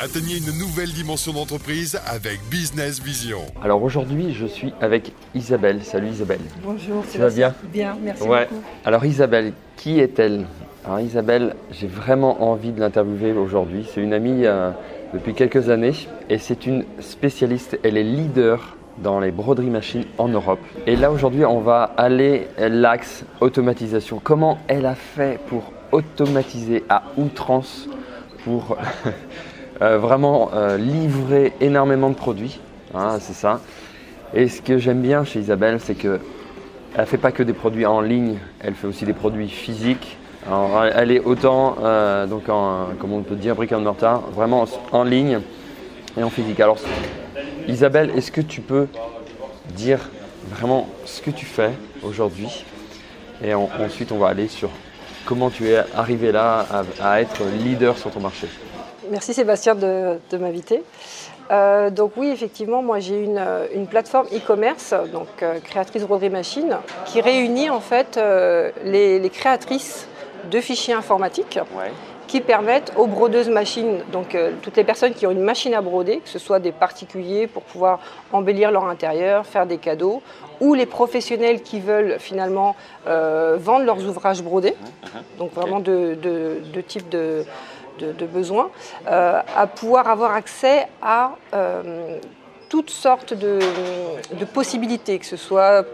Atteignez une nouvelle dimension d'entreprise avec Business Vision. Alors aujourd'hui, je suis avec Isabelle. Salut Isabelle. Bonjour. Tu vas bien? Bien, merci Ouais. beaucoup. Alors Isabelle, qui est-elle? Alors Isabelle, j'ai vraiment envie de l'interviewer aujourd'hui. C'est une amie euh, depuis quelques années et c'est une spécialiste. Elle est leader dans les broderies machines en Europe. Et là aujourd'hui, on va aller l'axe automatisation. Comment elle a fait pour automatiser à outrance pour vraiment euh, livrer énormément de produits. Hein, c'est ça. Et ce que j'aime bien chez Isabelle, c'est que elle fait pas que des produits en ligne, elle fait aussi des produits physiques. Alors, elle est autant, euh, donc comme on peut dire, brick and mortar, vraiment en ligne et en physique. Alors, Isabelle, est-ce que tu peux dire vraiment ce que tu fais aujourd'hui? Et en- ensuite, on va aller sur comment tu es arrivé là à être leader sur ton marché. Merci Sébastien de, de m'inviter. Euh, donc oui, effectivement, moi j'ai une, une plateforme e-commerce, donc euh, créatrice broderie machine, qui réunit en fait euh, les, les créatrices de fichiers informatiques qui permettent aux brodeuses machines, donc toutes les personnes qui ont une machine à broder, que ce soit des particuliers pour pouvoir embellir leur intérieur, faire des cadeaux, ou les professionnels qui veulent finalement vendre leurs ouvrages brodés, donc vraiment de, de, de type de, de, besoins, euh, à pouvoir avoir accès à euh, toutes sortes de, possibilités, que ce soit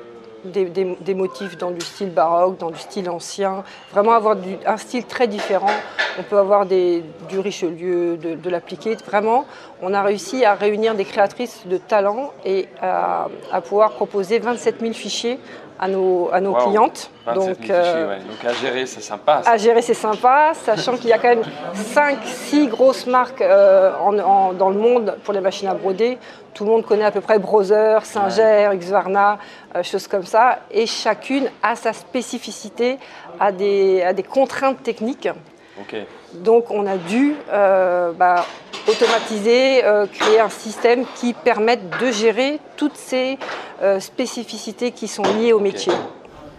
des, motifs dans du style baroque, dans du style ancien, vraiment avoir un style très différent. On peut avoir du Richelieu, de, de l'appliqué. Vraiment, on a réussi à réunir des créatrices de talent et à, à pouvoir proposer 27 000 fichiers à nos, à nos Wow. clientes. 27 000 Donc, euh, ouais. Donc à gérer, c'est sympa. ça. à gérer, c'est sympa, sachant qu'il y a quand même 5-6 grosses marques euh, en- en- dans le monde pour les machines à broder. Tout le monde connaît à peu près Brother, Singer, Xvarna, euh, choses comme ça. Et chacune a sa spécificité, a des, a des contraintes techniques. Donc on a dû bah, automatiser, euh, créer un système qui permette de gérer toutes ces euh, spécificités qui sont liées au métier.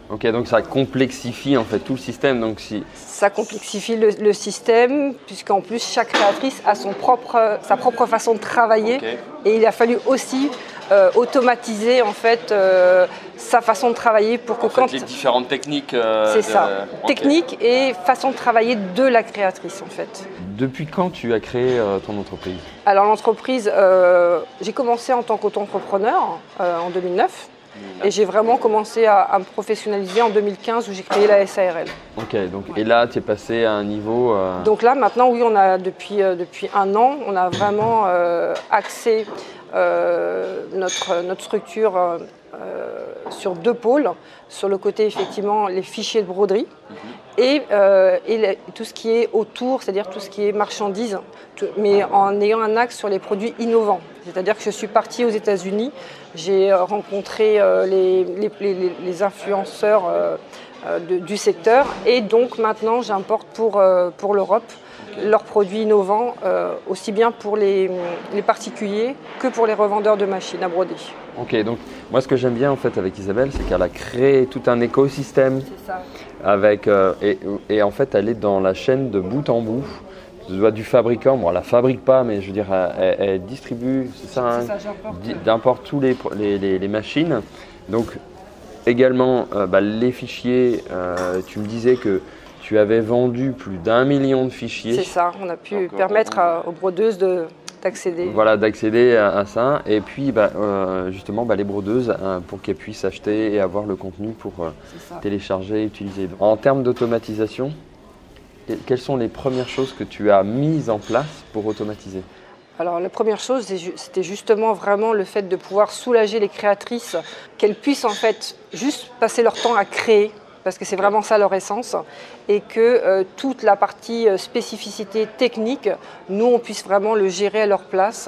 Ok, donc ça complexifie en fait tout le système. Donc si Ça complexifie le, le système, puisqu'en plus chaque créatrice a son propre, sa propre façon de travailler. Et il a fallu aussi euh, automatiser en fait euh, sa façon de travailler pour que en fait, quand les différentes techniques. euh, c'est de- ça, technique et façon de travailler de la créatrice en fait. Depuis quand tu as créé euh, ton entreprise? Alors l'entreprise, euh, j'ai commencé en tant qu'auto-entrepreneur euh, en 2009 et j'ai vraiment commencé à, à me professionnaliser en 2015 où j'ai créé la SARL. Ok, donc et là tu es passé à un niveau. euh, Donc là, maintenant, oui, on a depuis, euh, depuis un an, on a vraiment euh, axé notre, notre structure sur deux pôles. Sur le côté, effectivement, les fichiers de broderie et, euh, et les- tout ce qui est autour, c'est-à-dire tout ce qui est marchandises, tout- mais en ayant un axe sur les produits innovants. C'est-à-dire que je suis partie aux États-Unis, j'ai euh, rencontré euh, les, les- les- les influenceurs euh, euh, de- du secteur et donc maintenant j'importe pour, euh, pour l'Europe leurs produits innovants, euh, aussi bien pour les, les particuliers que pour les revendeurs de machines à broder. Ok, donc moi ce que j'aime bien en fait avec Isabelle, c'est qu'elle a créé tout un écosystème C'est ça. avec euh, et, et en fait elle est dans la chaîne de bout en bout. Du fabricant, bon elle la fabrique pas, mais je veux dire elle, distribue, c'est ça, hein, d'importe tous les, pro- les, les- les machines. Donc également euh, bah, les fichiers, euh, tu me disais que tu avais vendu plus d'un million de fichiers. C'est ça, on a pu euh, permettre à- aux brodeuses de- d'accéder. Voilà, d'accéder à, à ça. Et puis, bah, euh, justement, bah, les brodeuses, hein, pour qu'elles puissent acheter et avoir le contenu pour euh, télécharger et utiliser. En termes d'automatisation, que- quelles sont les premières choses que tu as mises en place pour automatiser? Alors la première chose, c'était justement vraiment le fait de pouvoir soulager les créatrices, qu'elles puissent en fait juste passer leur temps à créer, parce que c'est vraiment ça leur essence, et que euh, toute la partie euh, spécificité technique, nous on puisse vraiment le gérer à leur place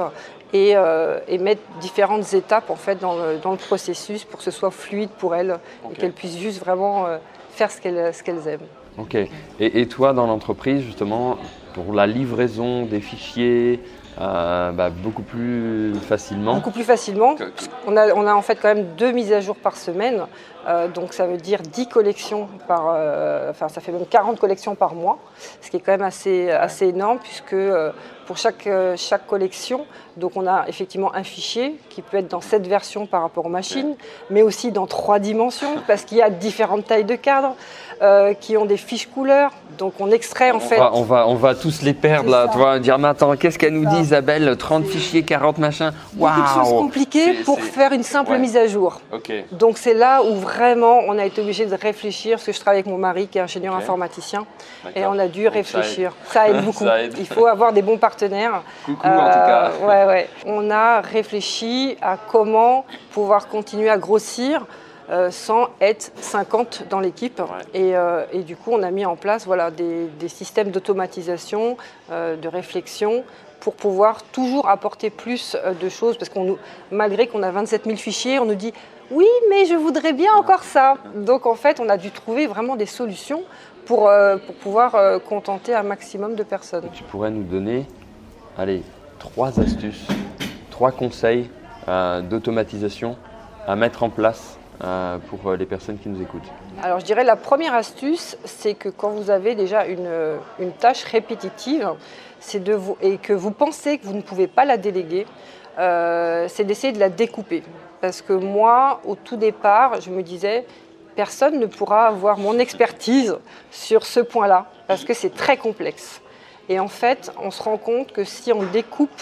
et, euh, et mettre différentes étapes en fait dans le, dans le processus pour que ce soit fluide pour elles et qu'elles puissent juste vraiment euh, faire ce qu'elles aiment. Ok. Et, et toi, dans l'entreprise, justement, pour la livraison des fichiers, euh, bah, beaucoup plus facilement. Beaucoup plus facilement. Que- On a, on a en fait quand même deux mises à jour par semaine Euh, donc ça veut dire 10 collections par, euh, enfin ça fait même 40 collections par mois, ce qui est quand même assez, assez énorme puisque euh, pour chaque, chaque collection, donc on a effectivement un fichier qui peut être dans cette version par rapport aux machines, mais aussi dans trois dimensions parce qu'il y a différentes tailles de cadres qui ont des fiches couleurs. Donc on extrait en on fait. Va, on, va, on va tous les perdre là, tu vois, dire mais attends, qu'est-ce qu'elle nous dit Isabelle 30 fichiers, 40 machins? Waouh Beaucoup de choses compliquées pour faire une simple mise à jour. Donc c'est là où vraiment on a été obligé de réfléchir, parce que je travaille avec mon mari qui est ingénieur informaticien, et on a dû réfléchir. Ça aide, beaucoup. Il faut avoir des bons partenaires. Coucou en tout cas. Euh, ouais, ouais. On a réfléchi à comment pouvoir continuer à grossir. Euh, sans être 50 dans l'équipe. Euh, et, du coup, on a mis en place voilà, des, systèmes d'automatisation, de réflexion, pour pouvoir toujours apporter plus de choses. Parce qu'on malgré qu'on a 27 000 fichiers, on nous dit oui, mais je voudrais bien encore ça. Donc en fait, on a dû trouver vraiment des solutions pour, euh, pour pouvoir euh, contenter un maximum de personnes. Tu pourrais nous donner, allez, trois astuces, trois conseils euh, d'automatisation à mettre en place pour les personnes qui nous écoutent Alors je dirais la première astuce, c'est que quand vous avez déjà une, une tâche répétitive, c'est de vous, et que vous pensez que vous ne pouvez pas la déléguer, c'est d'essayer de la découper. Parce que moi, au tout départ, je me disais, personne ne pourra avoir mon expertise sur ce point-là, parce que c'est très complexe. Et en fait, on se rend compte que si on découpe,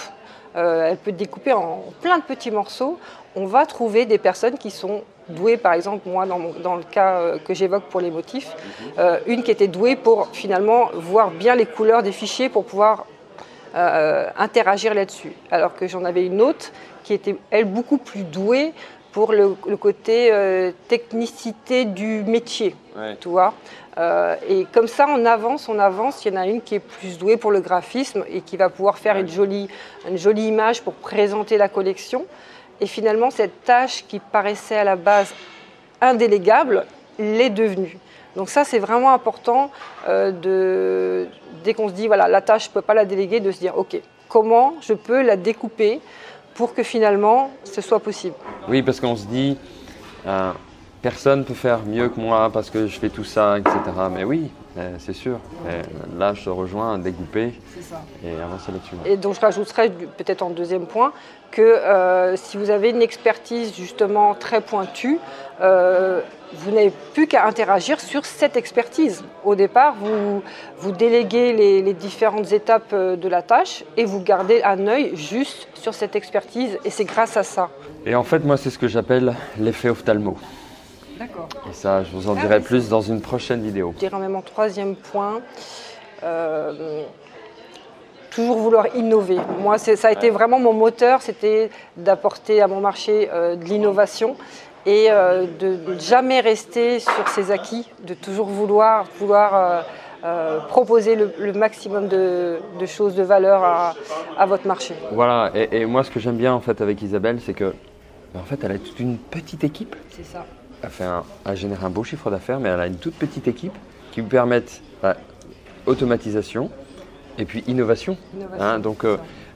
euh, elle peut découper en plein de petits morceaux, on va trouver des personnes qui sont douées, par exemple, moi, dans, le cas euh, que j'évoque pour les motifs, euh, une qui était douée pour finalement voir bien les couleurs des fichiers pour pouvoir interagir là-dessus. Alors que j'en avais une autre qui était, elle, beaucoup plus douée pour le, côté euh, technicité du métier, tu vois. Euh, et comme ça, on avance, on avance. Il y en a une qui est plus douée pour le graphisme et qui va pouvoir faire une, jolie, une jolie image pour présenter la collection. Et finalement, cette tâche qui paraissait à la base indélégable l'est devenue. Donc ça, c'est vraiment important euh, de, dès qu'on se dit, voilà, la tâche, je ne peux pas la déléguer, de se dire, OK, comment je peux la découper pour que finalement ce soit possible? Oui, parce qu'on se dit, euh, personne ne peut faire mieux que moi parce que je fais tout ça, etc. Mais oui, euh, c'est sûr. là, je te rejoins à découper et avancer là-dessus. Et donc, je rajouterais peut-être en deuxième point que euh, si vous avez une expertise justement très pointue, vous n'avez plus qu'à interagir sur cette expertise. Au départ, vous, vous déléguez les, différentes étapes euh, de la tâche et vous gardez un œil juste sur cette expertise et c'est grâce à ça. Et en fait, moi, c'est ce que j'appelle l'effet ophtalmo. D'accord. Et ça, je vous en ah dirai plus dans une prochaine vidéo. Je dirais même en troisième point. Euh, toujours vouloir innover. Moi, ça a été vraiment mon moteur, c'était d'apporter à mon marché euh, de l'innovation et euh, de ne jamais rester sur ses acquis, de toujours vouloir, vouloir euh, proposer le, maximum de, choses de valeur à, votre marché. Voilà, et, moi ce que j'aime bien en fait avec Isabelle, c'est que en fait elle a toute une petite équipe. C'est ça. Elle, fait un, génère un beau chiffre d'affaires, mais elle a une toute petite équipe qui lui permettent bah, automatisation et puis innovation. Hein, donc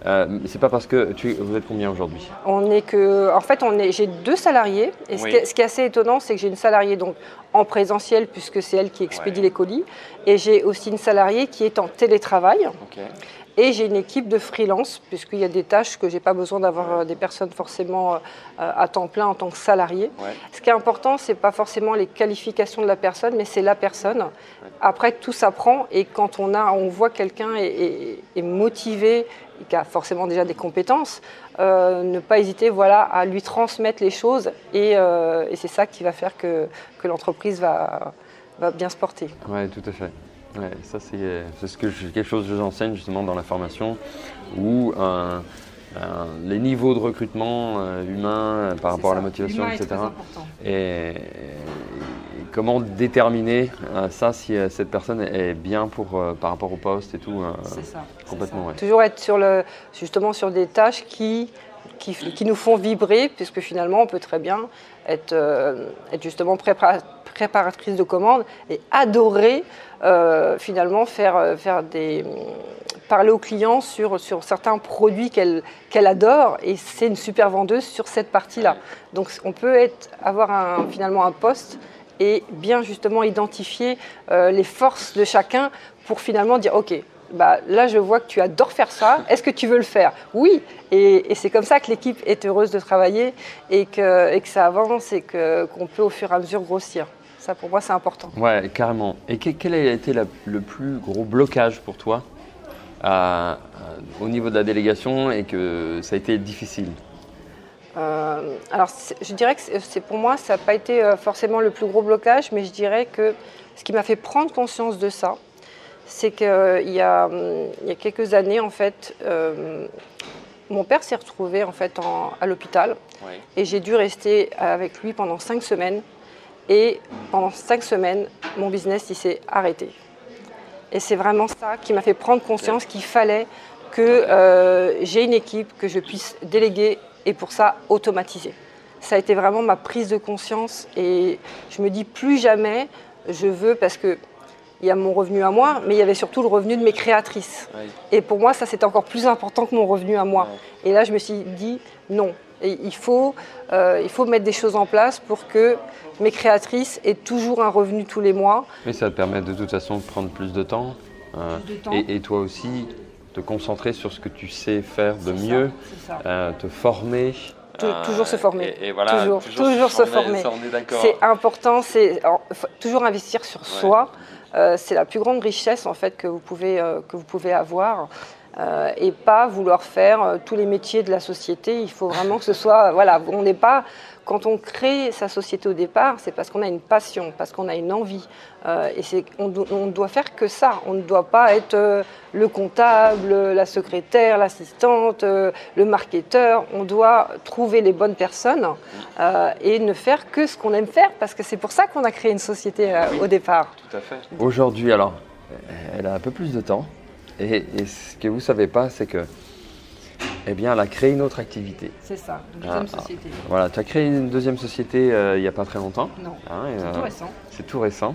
euh, c'est pas parce que tu, vous êtes combien aujourd'hui? On est que, en fait, on est, j'ai deux salariés. Et ce, qui est, assez étonnant, c'est que j'ai une salariée donc en présentiel puisque c'est elle qui expédie les colis, et j'ai aussi une salariée qui est en télétravail. Et j'ai une équipe de freelance, puisqu'il y a des tâches que je n'ai pas besoin d'avoir euh, des personnes forcément euh, à temps plein en tant que salarié. Ce qui est important, ce n'est pas forcément les qualifications de la personne, mais c'est la personne. Après, tout s'apprend et quand on, a, on voit quelqu'un est, motivé, qui a forcément déjà des compétences, euh, ne pas hésiter voilà, à lui transmettre les choses et, c'est ça qui va faire que, que l'entreprise va, va bien se porter. Oui, tout à fait. Ouais, ça c'est ce que quelque chose que j'enseigne justement dans la formation où les niveaux de recrutement euh, humain par rapport à la motivation, etc. Et, comment déterminer euh, ça si euh, cette personne est bien pour, par rapport au poste et tout. c'est ça. Complètement. Toujours être sur le, justement sur des tâches qui qui, qui, nous font vibrer, puisque finalement, on peut très bien être, être justement préparatrice de commandes et adorer euh, finalement faire, euh, parler aux clients sur, certains produits qu'elle adore et c'est une super vendeuse sur cette partie-là. Donc on peut avoir finalement un poste et bien justement identifier euh, les forces de chacun pour finalement dire ok, bah, là je vois que tu adores faire ça, est-ce que tu veux le faire? Oui, et, c'est comme ça que l'équipe est heureuse de travailler et que, et que ça avance et qu'on peut au fur et à mesure grossir. Ça pour moi c'est important. Ouais, carrément. Et quel a été le plus gros blocage pour toi au niveau de la délégation et que ça a été difficile? Euh, alors, je dirais que c'est pour moi, ça n'a pas été euh, forcément le plus gros blocage, mais je dirais que ce qui m'a fait prendre conscience de ça, c'est qu'il euh, y, a, il y a quelques années, en fait, mon père s'est retrouvé en fait à l'hôpital et j'ai dû rester avec lui pendant cinq semaines. Et pendant cinq semaines, mon business il s'est arrêté. Et c'est vraiment ça qui m'a fait prendre conscience qu'il fallait que j'ai une équipe, que je puisse déléguer et pour ça automatiser. Ça a été vraiment ma prise de conscience et je me dis plus jamais je veux parce que il y a mon revenu à moi, mais il y avait surtout le revenu de mes créatrices. Et pour moi, ça c'était encore plus important que mon revenu à moi. Et là, je me suis dit non. Et il, faut, euh, il faut mettre des choses en place pour que mes créatrices aient toujours un revenu tous les mois. Mais ça te permet de toute façon de prendre plus de temps. Euh, plus de temps. Et, toi aussi, te concentrer sur ce que tu sais faire de mieux, euh, te former. toujours se former. Et, voilà, toujours, toujours, se former. C'est important, c'est toujours investir sur soi. Euh, c'est la plus grande richesse en fait que vous pouvez, euh, que vous pouvez avoir. et pas vouloir faire tous les métiers de la société. Il faut vraiment que ce soit, voilà, on n'est pas quand on crée sa société au départ, c'est parce qu'on a une passion, parce qu'on a une envie. Euh, et c'est, on, ne doit faire que ça. On ne doit pas être euh, le comptable, la secrétaire, l'assistante, euh, le marketeur. On doit trouver les bonnes personnes et ne faire que ce qu'on aime faire, parce que c'est pour ça qu'on a créé une société au départ. Tout à fait. Aujourd'hui, alors, elle a un peu plus de temps. Et, et ce que vous ne savez pas, c'est que eh bien, elle a créé une autre activité. C'est ça, une deuxième ah, société. Voilà, tu as créé une deuxième société euh, il n'y a pas très longtemps. Non, hein, c'est euh, tout récent. C'est tout récent.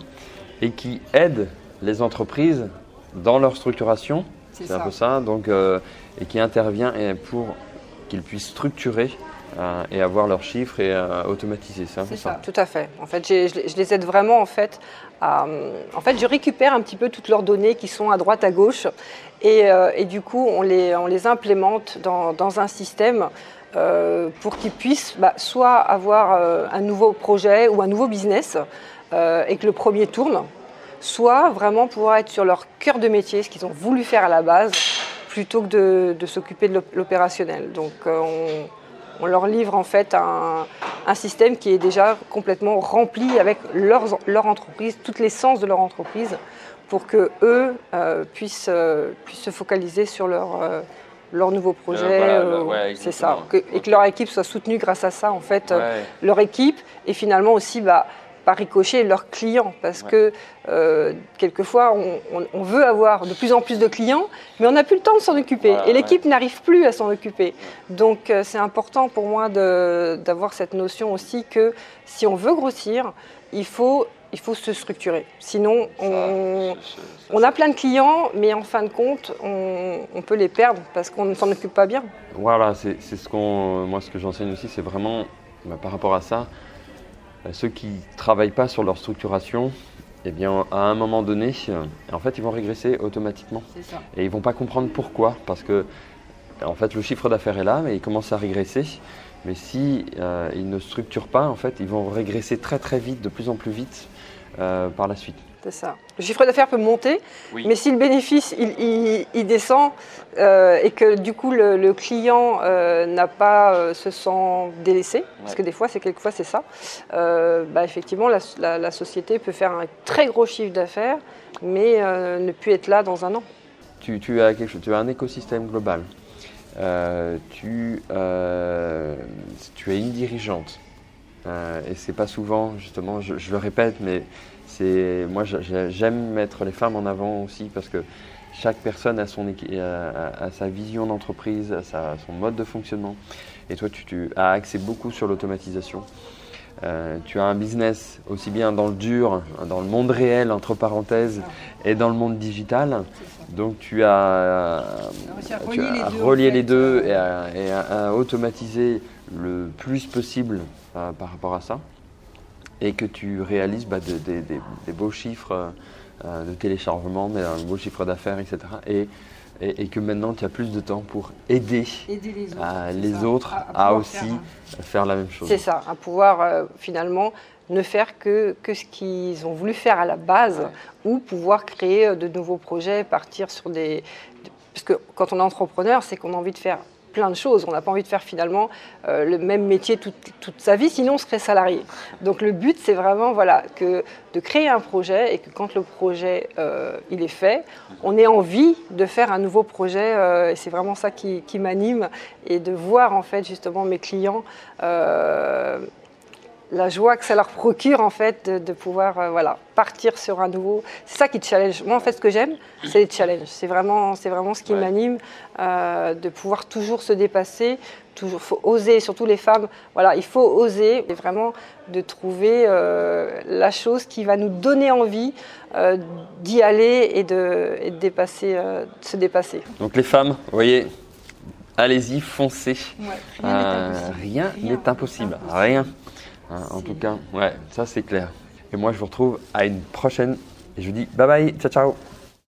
Et qui aide les entreprises dans leur structuration. C'est un peu ça. Donc, euh, et qui intervient pour qu'ils puissent structurer et avoir leurs chiffres et automatiser. C'est ça, ça, tout à fait. En fait, je, les aide vraiment en fait en fait, je récupère un petit peu toutes leurs données qui sont à droite, à gauche, et, euh, du coup, on les, implémente dans, un système euh, pour qu'ils puissent bah, soit avoir euh, un nouveau projet ou un nouveau business et que le premier tourne, soit vraiment pouvoir être sur leur cœur de métier, ce qu'ils ont voulu faire à la base, plutôt que de, s'occuper de l'opérationnel. Donc, on, on leur livre en fait un, système qui est déjà complètement rempli avec leur entreprise, toutes les sens de leur entreprise, pour que eux euh, puissent, euh, puissent, se focaliser sur leur, euh, leur nouveau projet. c'est ça. et que leur équipe soit soutenue grâce à ça, en fait, leur équipe, et finalement aussi bah, par ricochet leurs clients. Parce que quelquefois, on, veut avoir de plus en plus de clients, mais on n'a plus le temps de s'en occuper. et l'équipe n'arrive plus à s'en occuper. Donc c'est important pour moi d'avoir cette notion aussi que si on veut grossir, il faut il faut se structurer. Sinon, on, on, a plein de clients, mais en fin de compte, on, on peut les perdre parce qu'on ne s'en occupe pas bien. Voilà, c'est ce qu'on, moi, ce que j'enseigne aussi, c'est vraiment bah, par rapport à ça, euh, ceux qui ne travaillent pas sur leur structuration, eh bien, à un moment donné, en fait, ils vont régresser automatiquement. Ça. Et ils vont pas comprendre pourquoi, parce que, en fait, le chiffre d'affaires est là, mais il commence à régresser. Mais si euh, ils ne structurent pas, en fait, ils vont régresser très très vite, de plus en plus vite par la suite. C'est ça. Le chiffre d'affaires peut monter, mais si le bénéfice il, descend euh, et que du coup le, client euh, n'a pas euh, se sent délaissé, parce que des fois c'est quelquefois c'est ça, bah, effectivement la, société peut faire un très gros chiffre d'affaires, mais ne plus être là dans un an. Tu, as quelque chose, tu as un écosystème global. tu, tu es une dirigeante. Et c'est pas souvent, justement, je le répète, mais moi j'aime mettre les femmes en avant aussi parce que chaque personne a, sa vision d'entreprise, a son mode de fonctionnement. Et toi, tu, as axé beaucoup sur l'automatisation. Euh, tu as un business aussi bien dans le dur, dans le monde réel, entre parenthèses, et dans le monde digital. Donc tu as, tu as relié les deux et, à, automatiser le plus possible euh, par rapport à ça. Et que tu réalises bah, des beaux chiffres euh, de téléchargement, mais un beau chiffre d'affaires, etc. Et, et, que maintenant tu as plus de temps pour aider, les autres, à, aussi faire, la même chose. C'est ça, à pouvoir euh, finalement ne faire que, que ce qu'ils ont voulu faire à la base ou pouvoir créer euh, de nouveaux projets, partir sur des... Parce que quand on est entrepreneur, c'est qu'on a envie de faire plein de choses. On n'a pas envie de faire finalement euh, le même métier toute, sa vie, sinon on serait salarié. Donc le but, c'est vraiment voilà, que de créer un projet et que quand le projet euh, il est fait, on ait envie de faire un nouveau projet. Euh, et c'est vraiment ça qui, qui m'anime et de voir en fait justement mes clients la joie que ça leur procure en fait de, pouvoir euh, voilà, partir sur un nouveau. C'est ça qui te challenge. Moi en fait ce que j'aime, c'est les challenges. C'est vraiment, c'est vraiment ce qui m'anime, euh, de pouvoir toujours se dépasser. Toujours, faut oser, surtout les femmes. Voilà, il faut oser et vraiment de trouver euh, la chose qui va nous donner envie d'y aller et de, et de dépasser, de se dépasser. Donc les femmes, vous voyez, allez-y, foncez. rien n'est impossible. Rien. Hein, en tout cas, ouais, ça c'est clair. Et moi je vous retrouve à une prochaine. Et je vous dis bye bye, ciao ciao